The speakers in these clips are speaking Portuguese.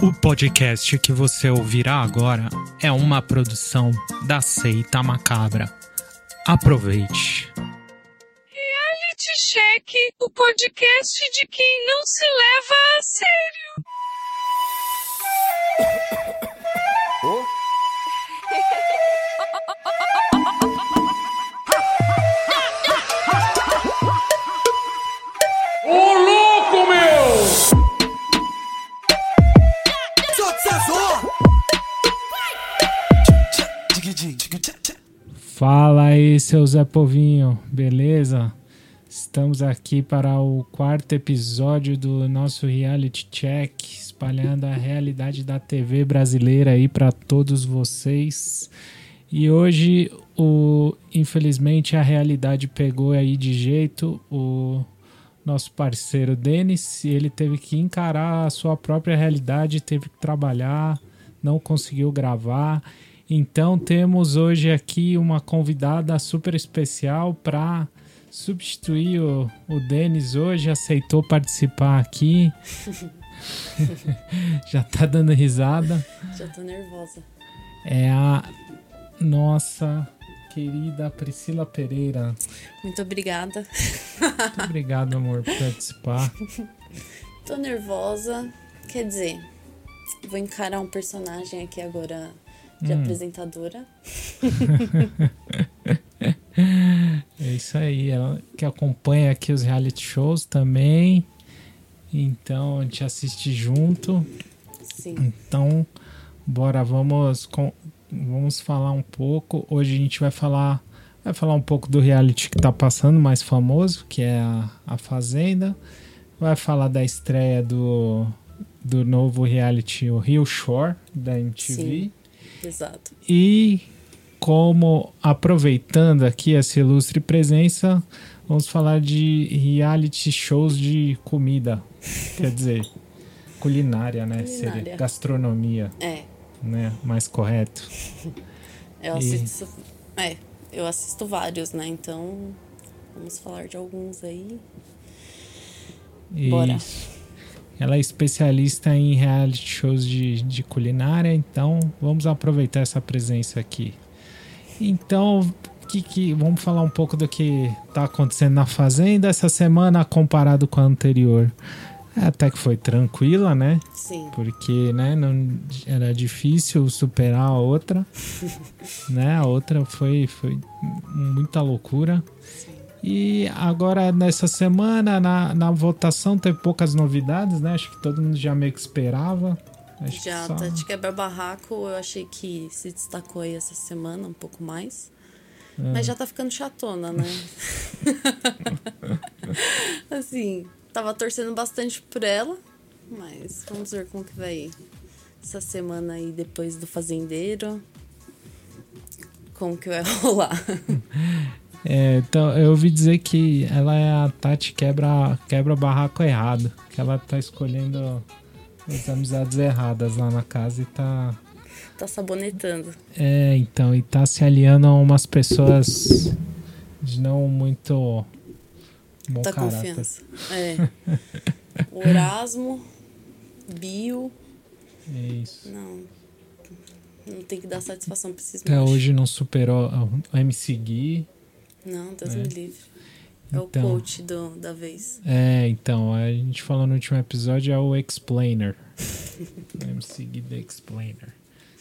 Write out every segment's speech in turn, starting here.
O podcast que você ouvirá agora é uma produção da Seita Macabra. Aproveite. Reality Check, o podcast de quem não se leva a sério. Fala aí, seu Zé Povinho, beleza? Estamos aqui para o quarto episódio do nosso reality check, espalhando a realidade da TV brasileira aí para todos vocês. E hoje, o, infelizmente, a realidade pegou aí de jeito o nosso parceiro Denis, ele teve que encarar a sua própria realidade, teve que trabalhar, não conseguiu gravar. Então temos hoje aqui uma convidada super especial para substituir o, o Denis hoje, aceitou participar aqui. Já tá dando risada. Já tô nervosa. É a nossa querida Priscila Pereira. Muito obrigada. Muito obrigado, amor, por participar. Tô nervosa. Quer dizer, vou encarar um personagem aqui agora de apresentadora. É isso aí, ela que acompanha aqui os reality shows também. Então a gente assiste junto. Sim. Então, bora, vamos com, vamos falar um pouco. Hoje a gente vai falar vai falar um pouco do reality que tá passando, mais famoso, que é a, a Fazenda. Vai falar da estreia do, do novo reality, o Rio Shore, da MTV. Sim. Exato. E como aproveitando aqui essa ilustre presença, vamos falar de reality shows de comida. Quer dizer, culinária, né? Seria Culinária. gastronomia, É. né? Mais correto. Eu E- assisto. É, eu assisto vários, né? Então, vamos falar de alguns aí. Bora. Isso. Ela é especialista em reality shows de, de culinária, então vamos aproveitar essa presença aqui. Então, que, que, vamos falar um pouco do que está acontecendo na Fazenda essa semana comparado com a anterior. É, Até que foi tranquila, né? Sim. Porque né, não, era difícil superar a outra. né? A outra foi, foi muita loucura. E agora, nessa semana, na, na votação, teve poucas novidades, né? Acho que todo mundo já meio que esperava. Acho Já que só... tá de quebra-barraco, eu achei que se destacou aí essa semana um pouco mais. É. Mas já tá ficando chatona, né? assim, tava torcendo bastante por ela, mas vamos ver como que vai ir essa semana aí depois do fazendeiro. Como que vai rolar? É, então, eu ouvi dizer que ela é a Tati quebra, quebra barraco errado. Que ela tá escolhendo as amizades erradas lá na casa e tá. tá sabonetando. É, então, e tá se aliando a umas pessoas de não muito bom Tá caráter. confiança. É. O Erasmo, Bio. É isso. Não. Não tem que dar satisfação pra esses Até machos. hoje não superou o MC Gui. Não, Deus É. me livre. É o Então. coach do, da vez. É, então, a gente falou no último episódio é o Explainer. o MC Gui The Explainer.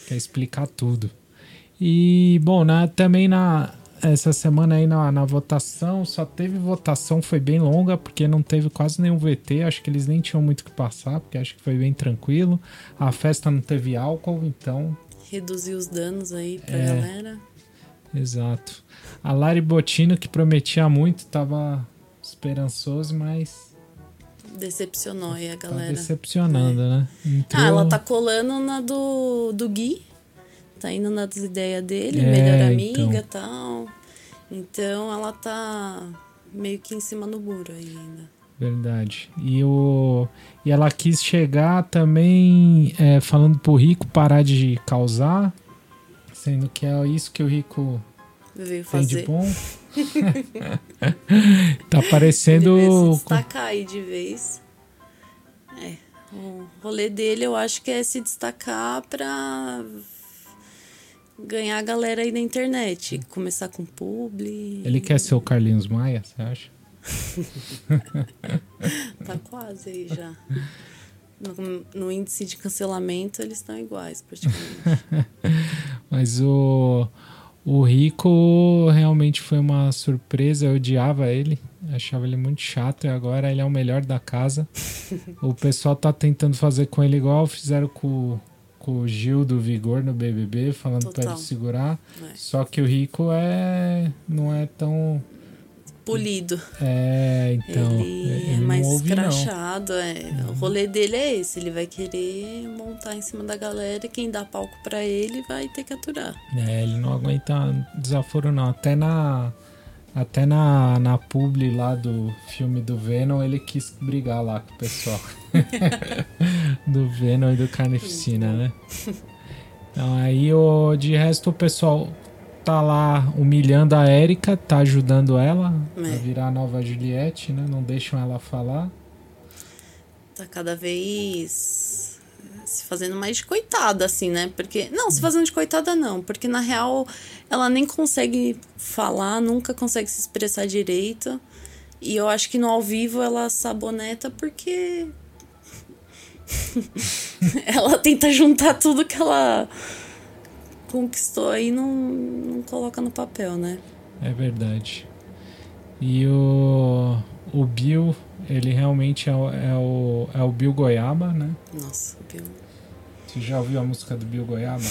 Quer explicar tudo. E, bom, na, também na essa semana aí na, na votação, só teve votação, foi bem longa, porque não teve quase nenhum VT. Acho que eles nem tinham muito o que passar, porque acho que foi bem tranquilo. A festa não teve álcool, então Reduzir os danos aí pra É. galera. Exato. A Lari Botino, que prometia muito, tava esperançoso, mas Decepcionou aí a tá galera. decepcionando, né? Entrou- Ah, ela tá colando na do, do Gui. Tá indo nas ideias dele, É, melhor amiga e então. tal. Então ela tá meio que em cima do muro ainda. Verdade. E, o... e ela quis chegar também é, falando pro Rico parar de causar, sendo que é isso que o Rico Veio tem de bom. tá parecendo. destacar aí de vez. É, O rolê dele eu acho que é se destacar pra ganhar a galera aí na internet. Começar com publi. Ele quer ser o Carlinhos Maia, você acha? Tá quase aí já. No, no índice de cancelamento, eles estão iguais, praticamente. Mas o, o Rico realmente foi uma surpresa. Eu odiava ele, achava ele muito chato e agora ele é o melhor da casa. o pessoal tá tentando fazer com ele igual fizeram com, com o Gil do Vigor no BBB, falando Total. ele segurar. É. Só que o Rico é não é tão. Polido. É, então. ele é ele mais não ouve, não. escrachado. É. O rolê dele é esse. Ele vai querer montar em cima da galera e quem dá palco pra ele vai ter que aturar. É, ele não aguenta desaforo não. Até na até na, na publi lá do filme do Venom, ele quis brigar lá com o pessoal. do Venom e do Carnificina, né? Então aí o, de resto o pessoal tá lá humilhando a Erika, tá ajudando ela a É. virar a nova Juliette, né? Não deixam ela falar. Tá cada vez se fazendo mais de coitada, assim, né? Porque. Não, se fazendo de coitada, não. Porque na real ela nem consegue falar, nunca consegue se expressar direito. E eu acho que no ao vivo ela saboneta porque. ela tenta juntar tudo que ela conquistou aí e não, não coloca no papel, né? É verdade. E o, o Bill, ele realmente é o, é, o, é o Bill Goiaba, né? Nossa, viu? Você já ouviu a música do Bill Goiaba?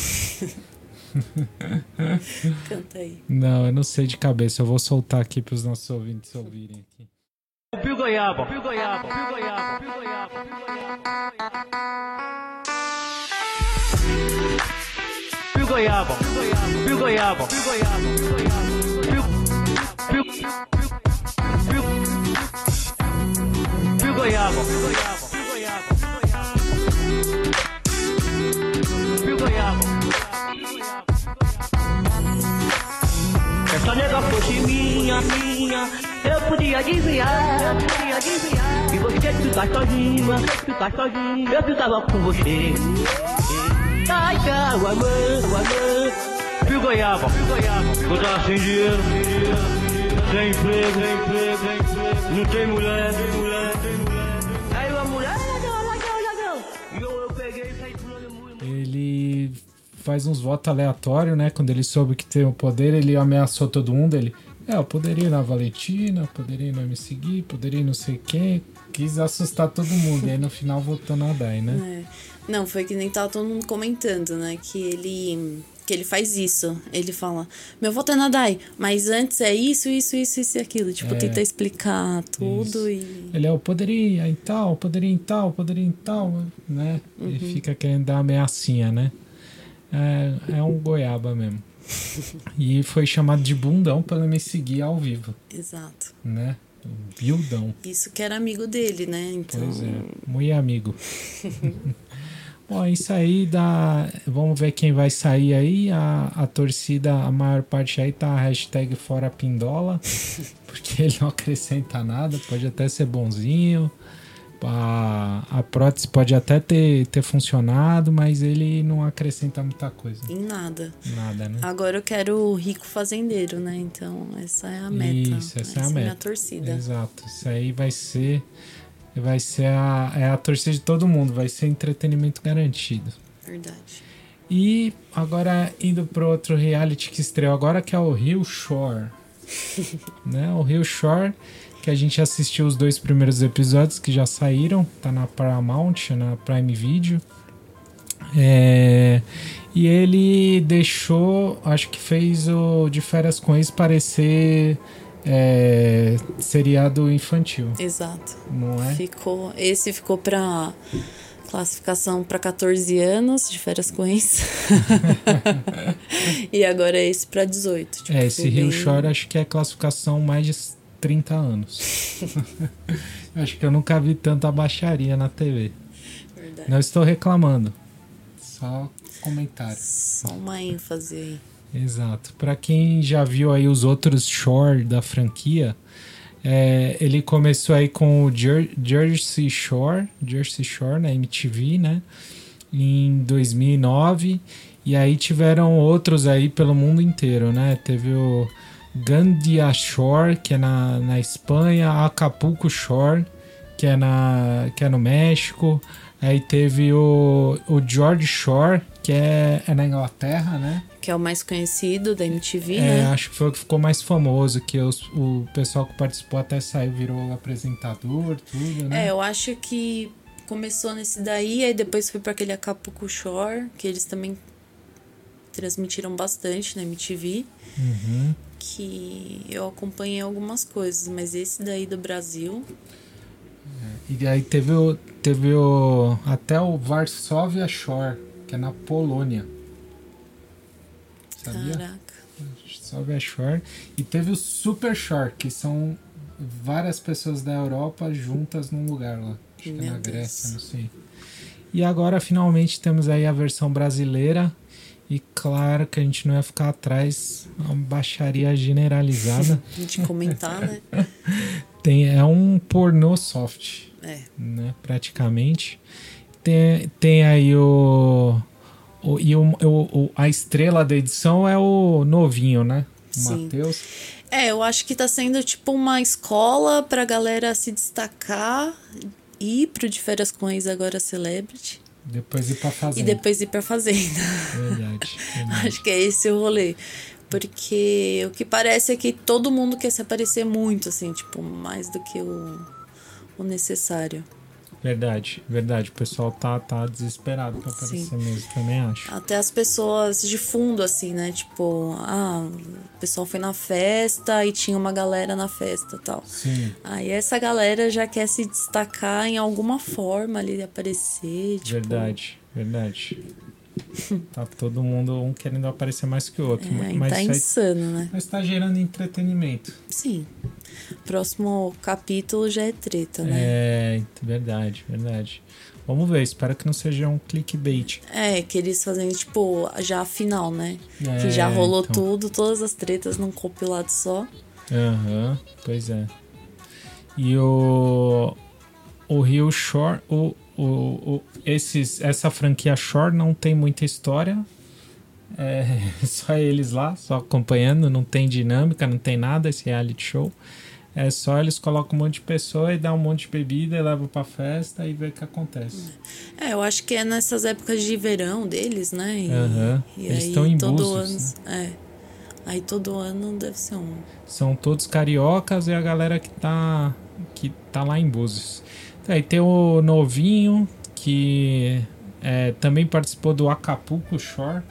Canta aí. Não, eu não sei de cabeça. Eu vou soltar aqui para os nossos ouvintes ouvirem aqui. Pio goiaba, pio goiaba, pio goiaba, pio goiaba, pio goiaba. Pio goiaba, pio goiaba, pio goiaba, pio pio pio pio goiaba, pio goiaba, pio goiaba, pio goiaba. Essa nega fosse minha, minha, eu podia desviar, podia desviar. E você ficar sozinha, ficar sozinha, eu ficava com você. Ai, calma, amor, amor. Fio goiaba, tava sem dinheiro, sem emprego. Não tem mulher. Aí uma mulher, eu, peguei e saí pulando muito. Ele faz uns votos aleatórios, né? Quando ele soube que tem o poder, ele ameaçou todo mundo. Ele, é, eu poderia ir na Valentina, poderia na me seguir, poderia não sei quem. Quis assustar todo mundo. E aí no final votou na Dai, né? É. Não, foi que nem tava todo mundo comentando, né? Que ele. Que ele faz isso. Ele fala, meu voto é na Dai, mas antes é isso, isso, isso, isso e aquilo. Tipo, É. tenta explicar tudo Isso. e. Ele é o poderia em tal, poderia em tal, poderia em tal, né? Ele fica querendo dar uma ameaçinha, né? É, é um goiaba mesmo. e foi chamado de bundão pra me seguir ao vivo, Exato. né? Bildão. Isso que era amigo dele, né? Então. Pois é, muito amigo. Bom, isso aí dá. Vamos ver quem vai sair aí. A, a torcida, a maior parte aí tá a hashtag fora Pindola, porque ele não acrescenta nada, pode até ser bonzinho. A, a prótese pode até ter, ter funcionado, mas ele não acrescenta muita coisa. Em nada. Nada, né? Agora eu quero o rico fazendeiro, né? Então, essa é a meta. Isso, essa é a minha meta. torcida. Exato. Isso aí vai ser. Vai ser a, é a torcida de todo mundo, vai ser entretenimento garantido. Verdade. E agora indo para outro reality que estreou agora, que é o Rio Shore. né? O Rio Shore, que a gente assistiu os dois primeiros episódios que já saíram, tá na Paramount, na Prime Video. É, e ele deixou, acho que fez o de férias com ex parecer é, seriado infantil, Exato. não é? Ficou, esse ficou pra classificação para 14 anos de férias com ex. e agora é esse para 18. Tipo, É, esse Rio bem- Shore acho que é classificação mais de 30 anos. acho que eu nunca vi tanta baixaria na TV. Verdade. Não estou reclamando. Só comentário. Só uma ênfase aí. Exato. Pra quem já viu aí os outros Shore da franquia, É, ele começou aí com o Jer Jersey Shore, Jersey Shore na MTV, né? Em 2009. E aí tiveram outros aí pelo mundo inteiro, né? Teve o Gandia Shore, que é na, na Espanha, Acapulco Shore, que é, na, que é no México. Aí teve o, o George Shore, que é, é na Inglaterra, né? Que é o mais conhecido da MTV, É, né? acho que foi o que ficou mais famoso, que os- o pessoal que participou até saiu, virou apresentador, tudo, né? É, eu acho que começou nesse daí, aí depois foi pra aquele Acapulco Shore, que eles também transmitiram bastante na MTV. Uhum. Que eu acompanhei algumas coisas, mas esse daí do Brasil. E aí teve o, teve o até o Varsovia Shore, que é na Polônia. Sabia? Caraca. Varsovia Shore. E teve o Super Shore, que são várias pessoas da Europa juntas num lugar lá. Acho que é na Deus. Grécia, não sei. E agora finalmente temos aí a versão brasileira. E claro que a gente não ia ficar atrás, uma baixaria generalizada. De comentar, né? Tem, é um pornô soft. É. né, praticamente. Tem, tem aí o, o e o, o- a estrela da edição é o novinho, né? O. Matheus. É, eu acho que tá sendo tipo uma escola pra galera se destacar, ir pro de férias com ex agora celebrity Depois ir pra e fazenda. depois ir pra fazenda. Verdade. verdade. Acho que é esse o rolê. Porque o que parece é que todo mundo quer se aparecer muito, assim, tipo, mais do que o, o necessário. Verdade, verdade. O pessoal tá, tá desesperado pra aparecer mesmo, também acho. Até as pessoas de fundo, assim, né? Tipo, ah, o pessoal foi na festa e tinha uma galera na festa tal. Sim, Aí essa galera já quer se destacar em alguma forma ali, aparecer, tipo... verdade, verdade. tá todo mundo um querendo aparecer mais que o outro. É, mas, tá isso aí- insano, né? mas tá gerando entretenimento. Sim. Próximo capítulo já é treta, né? É, verdade, verdade. Vamos ver, espero que não seja um clickbait. É, que eles fazem, tipo, já a final, né? É, que já rolou então. tudo, todas as tretas num compilado só. Aham, pois é. E o. O Rio Shore. O, o, o- esses, essa franquia Shore não tem muita história. É só eles lá, só acompanhando, não tem dinâmica, não tem nada esse reality show. É só eles colocam um monte de pessoa e dá um monte de bebida e levam pra festa e vê o que acontece. É, eu acho que é nessas épocas de verão deles, né? E, Aham. e Eles aí estão em todo Búzios, ano. É. Aí todo ano deve ser um. São todos cariocas e a galera que tá, que tá lá em Búzios. Aí tem o novinho que é, também participou do Acapulco Shore.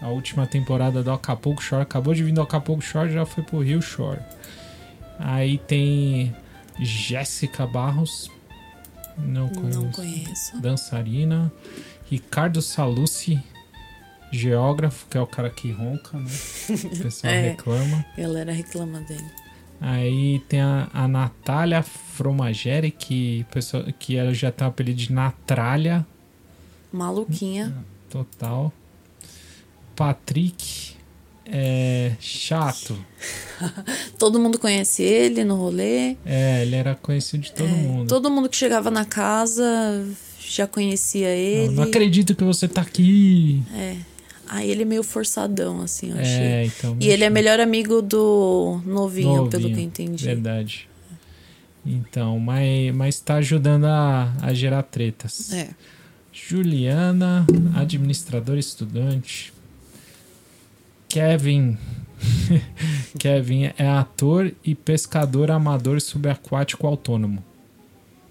A última temporada do Acapulco Shore. Acabou de vir do Acapulco Shore já foi pro Rio Shore. Aí tem Jéssica Barros. Não conheço. Não conheço. Dançarina. Ricardo Salucci. Geógrafo, que é o cara que ronca, né? O pessoal É. reclama. A galera reclama dele. Aí tem a, a Natália Fromageri, que, pessoa, que ela já tem o apelido de Natralha, Maluquinha. total. Patrick, é chato. Todo mundo conhece ele no rolê. É, ele era conhecido de todo mundo. É, Todo mundo que chegava na casa já conhecia Não, ele. não acredito que você tá aqui. Aí ele é meio forçadão, assim, eu achei. É, então. E ele é melhor amigo do novinho, Novinho, pelo que eu entendi. Verdade. Então, mas, mas tá ajudando a, a gerar tretas. É. Juliana, administrador estudante. Kevin. Kevin é ator e pescador amador subaquático autônomo.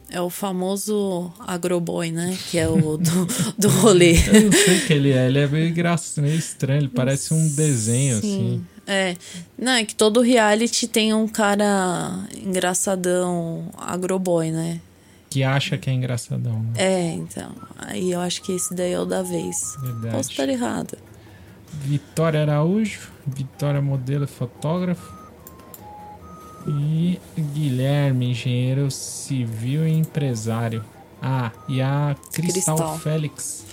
É o famoso agroboy, né? Que é o do, do rolê. Eu não sei o que ele é, ele é meio, engraçado, meio estranho, ele parece um desenho assim. É. Não, é que todo reality tem um cara engraçadão agroboy, né? Que acha que é engraçadão. Né? É, então. Aí eu acho que esse daí é o da vez. Verdade. Posso estar errada. Vitória Araújo, Vitória modelo e fotógrafo. E Guilherme, engenheiro civil e empresário. Ah, e a Cristal, Cristal. Félix,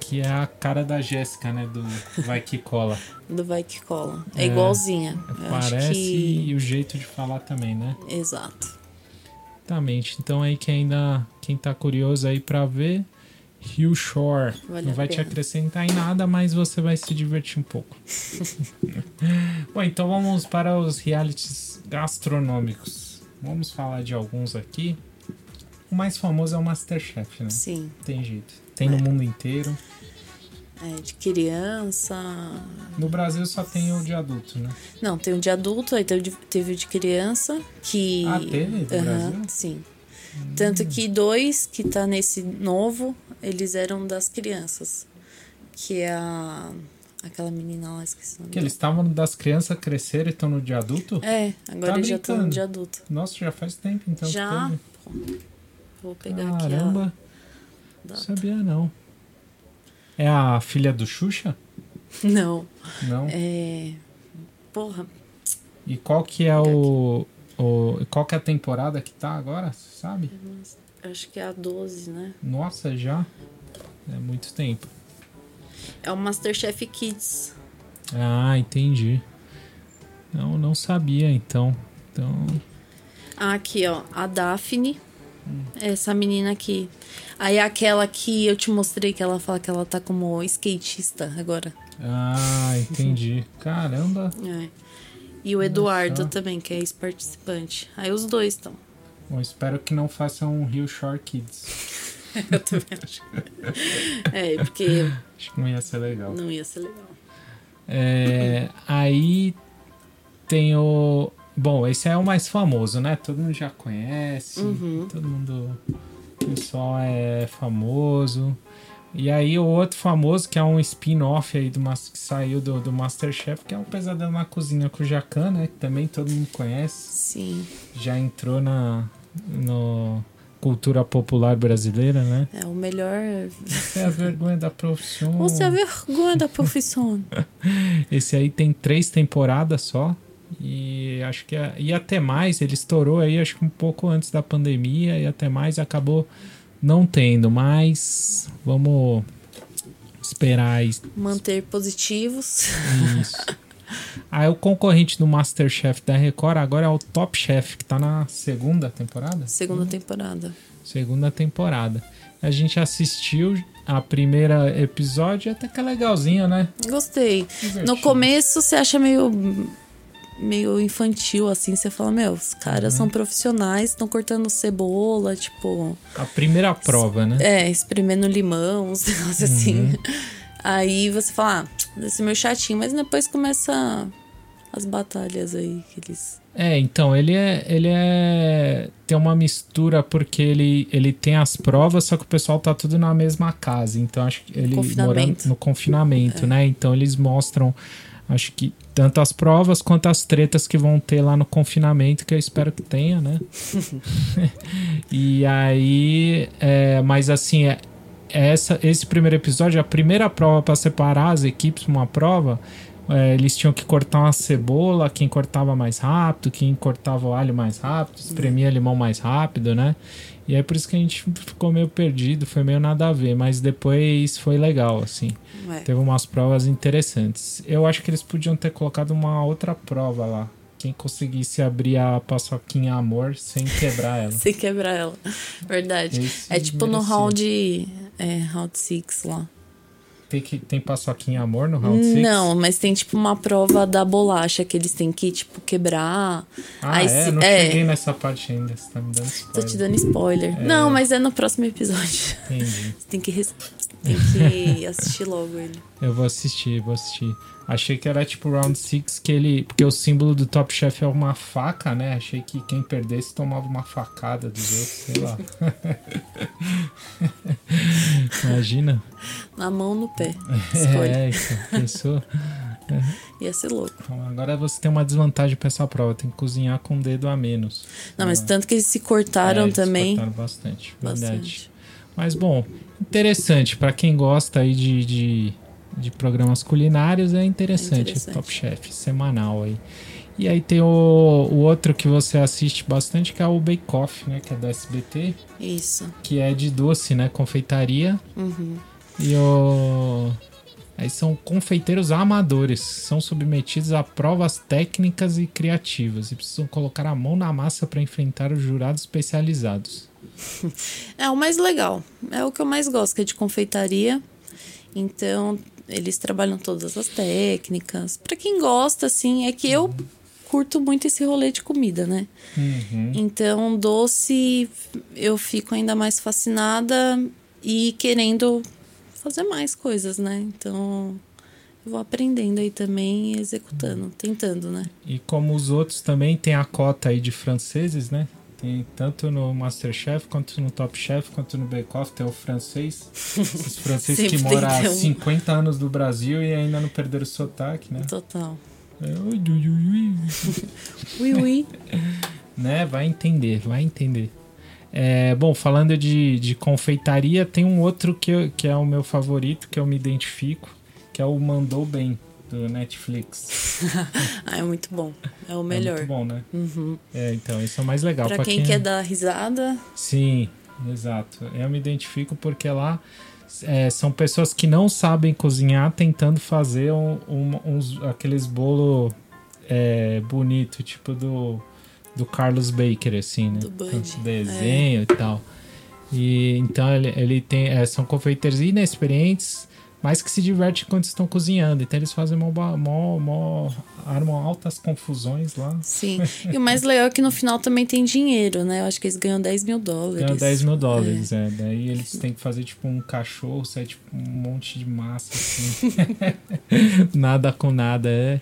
que é a cara da Jéssica, né? Do Vai Que Cola. Do Vai Que Cola. É, É, igualzinha. Parece que... e o jeito de falar também, né? Exato. Exatamente. Então aí quem ainda quem tá curioso aí pra ver Rio Shore Vale não vai te pena. acrescentar em nada, mas você vai se divertir um pouco. Bom, então vamos para os realities gastronômicos. Vamos falar de alguns aqui. O mais famoso é o MasterChef, né? Sim. Tem jeito. Tem no É. mundo inteiro. É, de criança. No Brasil só tem o de adulto, né? Não, tem o de adulto, aí teve, o de- teve o de criança, que. Ah, teve do Aham, Brasil? Sim. Tanto que dois que tá nesse novo, eles eram das crianças. Que é a. Aquela menina lá, esqueci o nome. Que eles estavam das crianças crescer e estão no de adulto? É, agora Tá eles já estão brincando. de adulto. Nossa, já faz tempo então. já. Pô, Vou pegar Caramba, aqui não a. sabia não. É a filha do Xuxa? Não. Não. É. Porra, E qual que é o, o. Qual que é a temporada que tá agora? Você sabe? Acho que é a 12, né? Nossa, já? É muito tempo. É o Masterchef Kids. Ah, entendi. Não, não sabia então. Então. Ah, aqui, ó. A Daphne. Essa menina aqui. Aí aquela que eu te mostrei que ela fala que ela tá como skatista agora. Ah, entendi. Caramba. É. E o Eduardo só. também, que é ex-participante. Aí os dois estão. Bom, espero que não façam um Rio Shore Kids. Eu também acho. É, porque Acho que não ia ser legal. não ia ser legal. É, aí tem o. Bom, esse é o mais famoso, né? Todo mundo já conhece. Uhum. Todo mundo. O pessoal é famoso. E aí o outro famoso, que é um spin-off aí do que saiu do, do Masterchef, que é o Pesadelo na Cozinha com o Jacan, né? Que também todo mundo conhece. Sim. Já entrou na no cultura popular brasileira, né? É o melhor. É a vergonha da profissão. Você é a vergonha da profissão. Esse aí tem três temporadas só. E acho que ia ter mais. Ele estourou aí, acho que um pouco antes da pandemia. E até mais acabou não tendo. Mas vamos esperar. Manter positivos. Isso. Aí o concorrente do Masterchef da Record agora é o Top Chef, que tá na segunda temporada? Segunda temporada. Segunda temporada. A gente assistiu a primeira episódio, até que é legalzinho, né? Gostei. No Divertido. começo você acha meio meio infantil assim, você fala, meu, os caras Uhum. são profissionais, estão cortando cebola, tipo, A primeira prova, né? é, espremendo limão, uns negócios assim. Uhum. Aí você fala, ah, deve ser meio chatinho, mas depois começa as batalhas aí que eles É, então, ele é. Ele é. Tem uma mistura porque ele, ele tem as provas, só que o pessoal tá tudo na mesma casa. Então, acho que ele morando no confinamento, né? Então eles mostram, acho que tanto as provas quanto as tretas que vão ter lá no confinamento, que eu espero que tenha, né? e aí. é, mas assim, é, essa, esse primeiro episódio, a primeira prova para separar as equipes uma prova, é, eles tinham que cortar uma cebola, quem cortava mais rápido, quem cortava o alho mais rápido, espremia limão mais rápido, né? E é por isso que a gente ficou meio perdido, foi meio nada a ver, mas depois foi legal, assim. é, Teve umas provas interessantes. Eu acho que eles podiam ter colocado uma outra prova lá. Quem conseguisse abrir a paçoquinha amor sem quebrar ela. sem quebrar ela. Verdade. Esse é tipo no merecia. round é, round 6 lá. Tem, que, tem paçoquinha amor no round 6? Não, mas tem tipo uma prova da bolacha que eles têm que, tipo, quebrar. Ah, Aí é? se- Não é. cheguei nessa parte ainda. Você tá me dando spoiler. Tô te dando spoiler. Não, mas é no próximo episódio. Entendi. Você tem que, res- tem que assistir logo ele. Eu vou assistir, vou assistir. Achei que era tipo Round 6 que ele. Porque o símbolo do Top Chef é uma faca, né? Achei que quem perdesse tomava uma facada dos outros, sei lá. Imagina. Na mão, no pé. Escolhe. É, isso. Pensou? Ia ser louco. Então, agora você tem uma desvantagem pra essa prova. Tem que cozinhar com o dedo a menos. Não, mas Ah. tanto que eles se cortaram É, eles também. cortaram bastante, verdade. Bastante. Mas bom, interessante. Pra quem gosta aí de, de, de programas culinários, é interessante, É interessante. Top Chef, semanal aí. E aí tem o, o outro que você assiste bastante, que é o Bake Off, né? Que é do SBT, Isso. que é de doce, né? Confeitaria. Uhum. E o. Aí são confeiteiros amadores, são submetidos a provas técnicas e criativas e precisam colocar a mão na massa para enfrentar os jurados especializados. É o mais legal. É o que eu mais gosto, que é de confeitaria. Então, eles trabalham todas as técnicas. Pra quem gosta, assim, é que eu curto muito esse rolê de comida, né? Uhum. Então, doce, eu fico ainda mais fascinada e querendo fazer mais coisas, né? Então, eu vou aprendendo aí também e executando, tentando, né? E como os outros também tem a cota aí de franceses, né? Tem tanto no Masterchef, quanto no Top Chef, quanto no Bake Off, tem o francês. Esses franceses que moram há um. 50 anos no Brasil e ainda não perderam o sotaque, né? Total. É, ui, ui, ui, ui. Ui, ui. né? Vai entender, vai entender. É, bom, falando de, de confeitaria, tem um outro que, eu- que é o meu favorito, que eu me identifico, que é o Mandou Bem, do Netflix. ah, é muito bom. É o É melhor. muito bom, né? Uhum. É, então, esse é o mais legal. Pra quem quer dar risada, Sim, exato. Eu me identifico porque lá é, são pessoas que não sabem cozinhar tentando fazer um, um- uns, aqueles bolo é, bonito, tipo do, do Carlos Baker, assim, né? Do Bud, Com desenho e tal. E então ele, ele tem. é, são confeiteiros inexperientes, mas que se divertem quando estão cozinhando. Então eles fazem mó, mó, mó, armam altas confusões lá. sim. E o mais legal é que no final também tem dinheiro, né? Eu acho que eles ganham 10 mil dólares. Ganha 10 mil dólares, é. Daí eles têm que fazer tipo um cachorro, sai tipo um monte de massa, assim. nada com nada. É,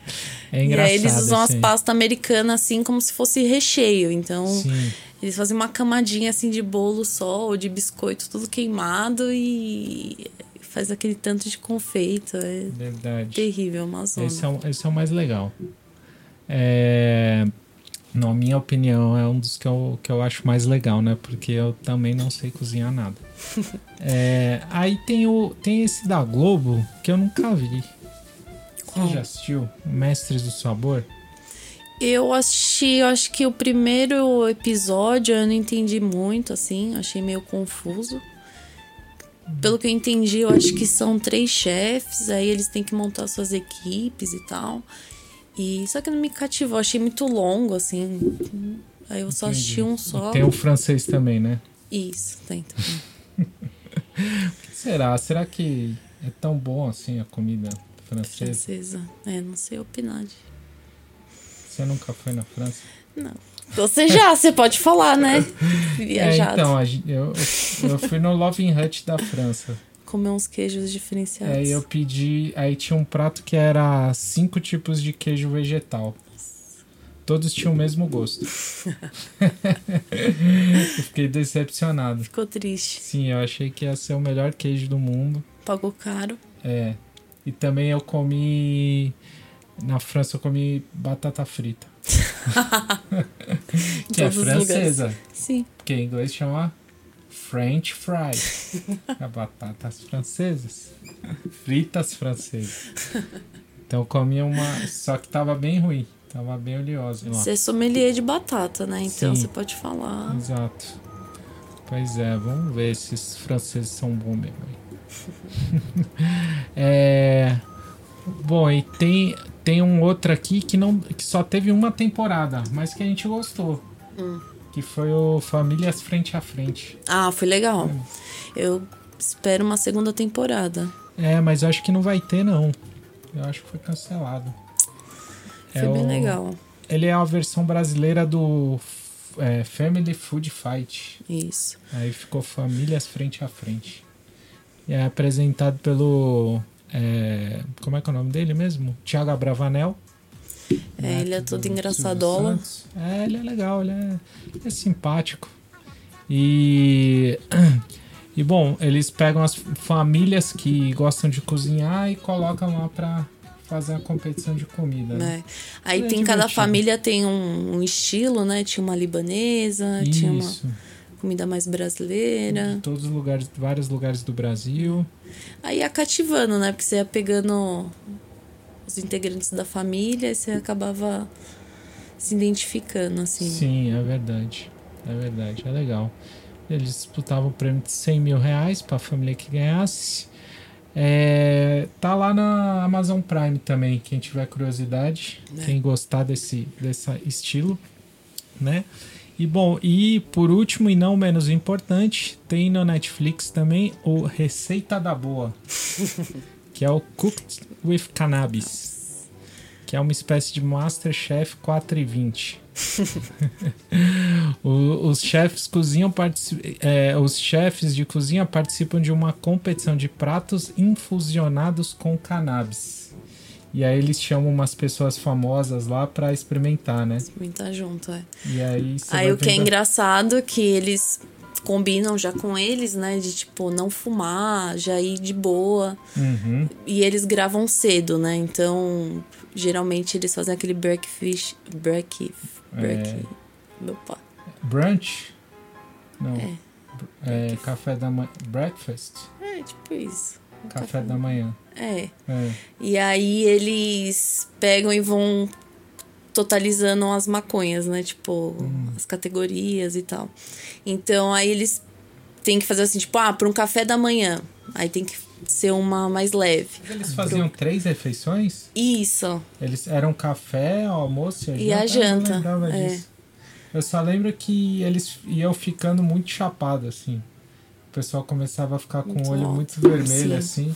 é E engraçado. aí eles usam as assim. pastas americanas assim como se fosse recheio. Então, Sim, eles fazem uma camadinha assim de bolo só, ou de biscoito tudo queimado e faz aquele tanto de confeito. É verdade. terrível, uma zona. Esse é, o, esse é o mais legal. É, na minha opinião, é um dos que eu, que eu acho mais legal, né? Porque eu também não sei cozinhar nada. É, aí tem, o, tem esse da Globo que eu nunca vi. Qual? Você já assistiu? Mestres do Sabor? Eu assisti, eu acho que o primeiro episódio eu não entendi muito, assim, achei meio confuso. Pelo que eu entendi, eu acho que são três chefes, aí eles têm que montar suas equipes e tal. E só que não me cativou, achei muito longo, assim. Aí eu só assisti um só. Tem o francês também, né? Isso, tem também. O que será? Será que é tão bom assim a comida francesa? Francesa. É, não sei opinar. De... Você nunca foi na França? Não. Você já, você pode falar, né? É, Viajado. então, a gen- eu, eu fui no Loving Hut da França. Comer uns queijos diferenciados. Aí eu pedi. Aí tinha um prato que era cinco tipos de queijo vegetal. Todos tinham o mesmo gosto. eu fiquei decepcionado. Ficou triste. Sim, eu achei que ia ser o melhor queijo do mundo. Pagou caro. É. E também eu comi. Na França eu comi batata frita. que é francesa. Sim. Porque em inglês chama French fries. é batatas francesas. Fritas francesas. Então eu comi uma. Só que tava bem ruim. Tava bem oleosa lá. Você é sommelier de batata, né? Então Sim. você pode falar. Exato. Pois é, vamos ver se esses franceses são bons mesmo. é, bom, e tem, tem um outro aqui que, não, que só teve uma temporada, mas que a gente gostou. Hum. Que foi o Famílias Frente a Frente. Ah, foi legal. Hum. Eu espero uma segunda temporada. É, mas eu acho que não vai ter, não. Eu acho que foi cancelado. Foi É bem o- legal. Ele é a versão brasileira do é, Family Food Fight. Isso. Aí ficou Famílias Frente a Frente. E é apresentado pelo. É, como é que é o nome dele mesmo? Tiago Abravanel. É, ele é todo do engraçadola. É, ele é legal, ele é, ele é simpático. E. E bom, eles pegam as famílias que gostam de cozinhar e colocam lá pra fazer a competição de comida. Né? né? Aí É tem cada divertido. família tem um, um estilo, né? Tinha uma libanesa, tinha uma Isso. Comida mais De brasileira. todos os lugares, vários lugares do Brasil. Aí ia cativando, né? Porque você ia pegando os integrantes da família e você acabava se identificando, assim. Sim, é verdade. É verdade, é legal. Eles disputavam o prêmio de 100 mil reais para a família que ganhasse. É, tá lá na Amazon Prime também, quem tiver curiosidade, É. quem gostar desse, desse estilo, né? E bom, e por último e não menos importante, tem no Netflix também o Receita da Boa, que é o Cooked with Cannabis, que é uma espécie de Masterchef 4 e 20. O- os chefes cozinham é, os chefes de cozinha participam de uma competição de pratos infusionados com cannabis. E aí eles chamam umas pessoas famosas lá pra experimentar, né? Muita junto, é. E aí Aí o que é vendo- engraçado é que eles combinam já com eles, né? De tipo, não fumar, já ir de boa. Uhum. E eles gravam cedo, né? Então, geralmente eles fazem aquele breakfast. Break. break Meu pai. Brunch? Não. É. É, café da manhã. Breakfast? É, tipo isso. Um Café da manhã. É. É. E aí eles pegam e vão totalizando as maconhas, né? Tipo, as categorias e tal. Então aí eles têm que fazer assim, tipo, ah, para um café da manhã. Aí tem que ser uma mais leve. Eles faziam três refeições? Isso. Eles eram café, almoço e E a a janta. Eu não janta, lembrava é. Eu só lembro que eles iam ficando muito chapados, assim. O pessoal começava a ficar com Muito o olho alto. muito vermelho, Sim. assim.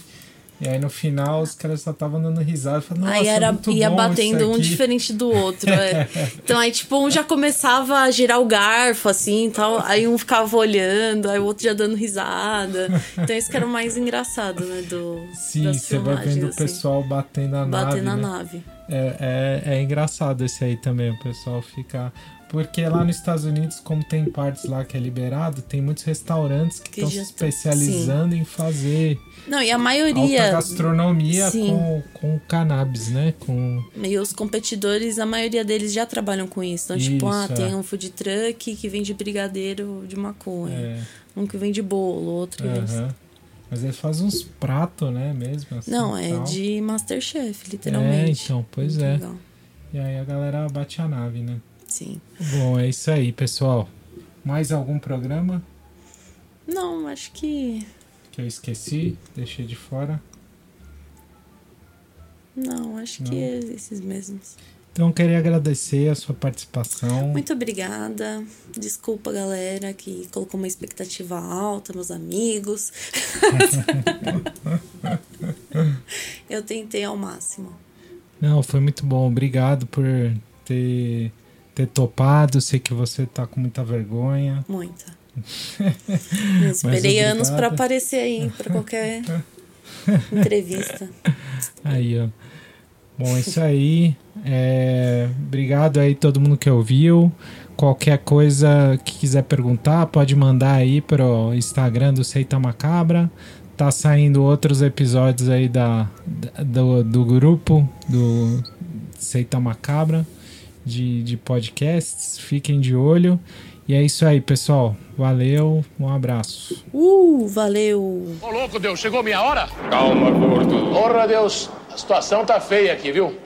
E aí no final os caras só estavam dando risada. Falando, aí era, muito ia batendo um aqui." diferente do outro. é. Então aí, tipo, um já começava a girar o garfo, assim tal. Aí um ficava olhando, aí o outro já dando risada. Então isso que era o mais engraçado, né? Do, Sim, você vai vendo o assim. pessoal batendo na Bater nave. na né? nave. É, é, é engraçado esse aí também, o pessoal ficar. Porque lá nos Estados Unidos, como tem partes lá que é liberado, tem muitos restaurantes que Que estão se especializando em fazer Não, e a alta maioria. gastronomia sim. com, com cannabis, né? Com, E os competidores, a maioria deles já trabalham com isso. Então, tipo, ah, Isso, tem é. um food truck que vende brigadeiro de maconha. é, Um que vende bolo, outro que vende. Mas eles fazem uns pratos, né? Mesmo assim. Não, é tal. de Masterchef, literalmente. É, então, pois Muito é. legal. E aí a galera bate a nave, né? Sim. Bom, é isso aí, pessoal. Mais algum programa Não, acho que. que eu esqueci? Deixei de fora. Não, acho que Não. é esses mesmos. Então, queria agradecer a sua participação. Muito obrigada. Desculpa, galera, que colocou uma expectativa alta, meus amigos. Eu tentei ao máximo. Não, foi muito bom. Obrigado por ter, ter topado. Sei que você tá com muita vergonha. Muita. Eu esperei anos pra aparecer aí, pra qualquer entrevista. Aí, ó. Bom, é isso aí. É, obrigado aí todo mundo que ouviu. Qualquer coisa que quiser perguntar, pode mandar aí pro Instagram do Seita Macabra. Tá saindo outros episódios aí da, do, do grupo do Seita Macabra de, de podcasts. Fiquem de olho. E é isso aí, pessoal. Valeu, um abraço. Uh, valeu! Ô louco, Deus, chegou minha hora? Calma, gordo. Porra, Deus, a situação tá feia aqui, viu?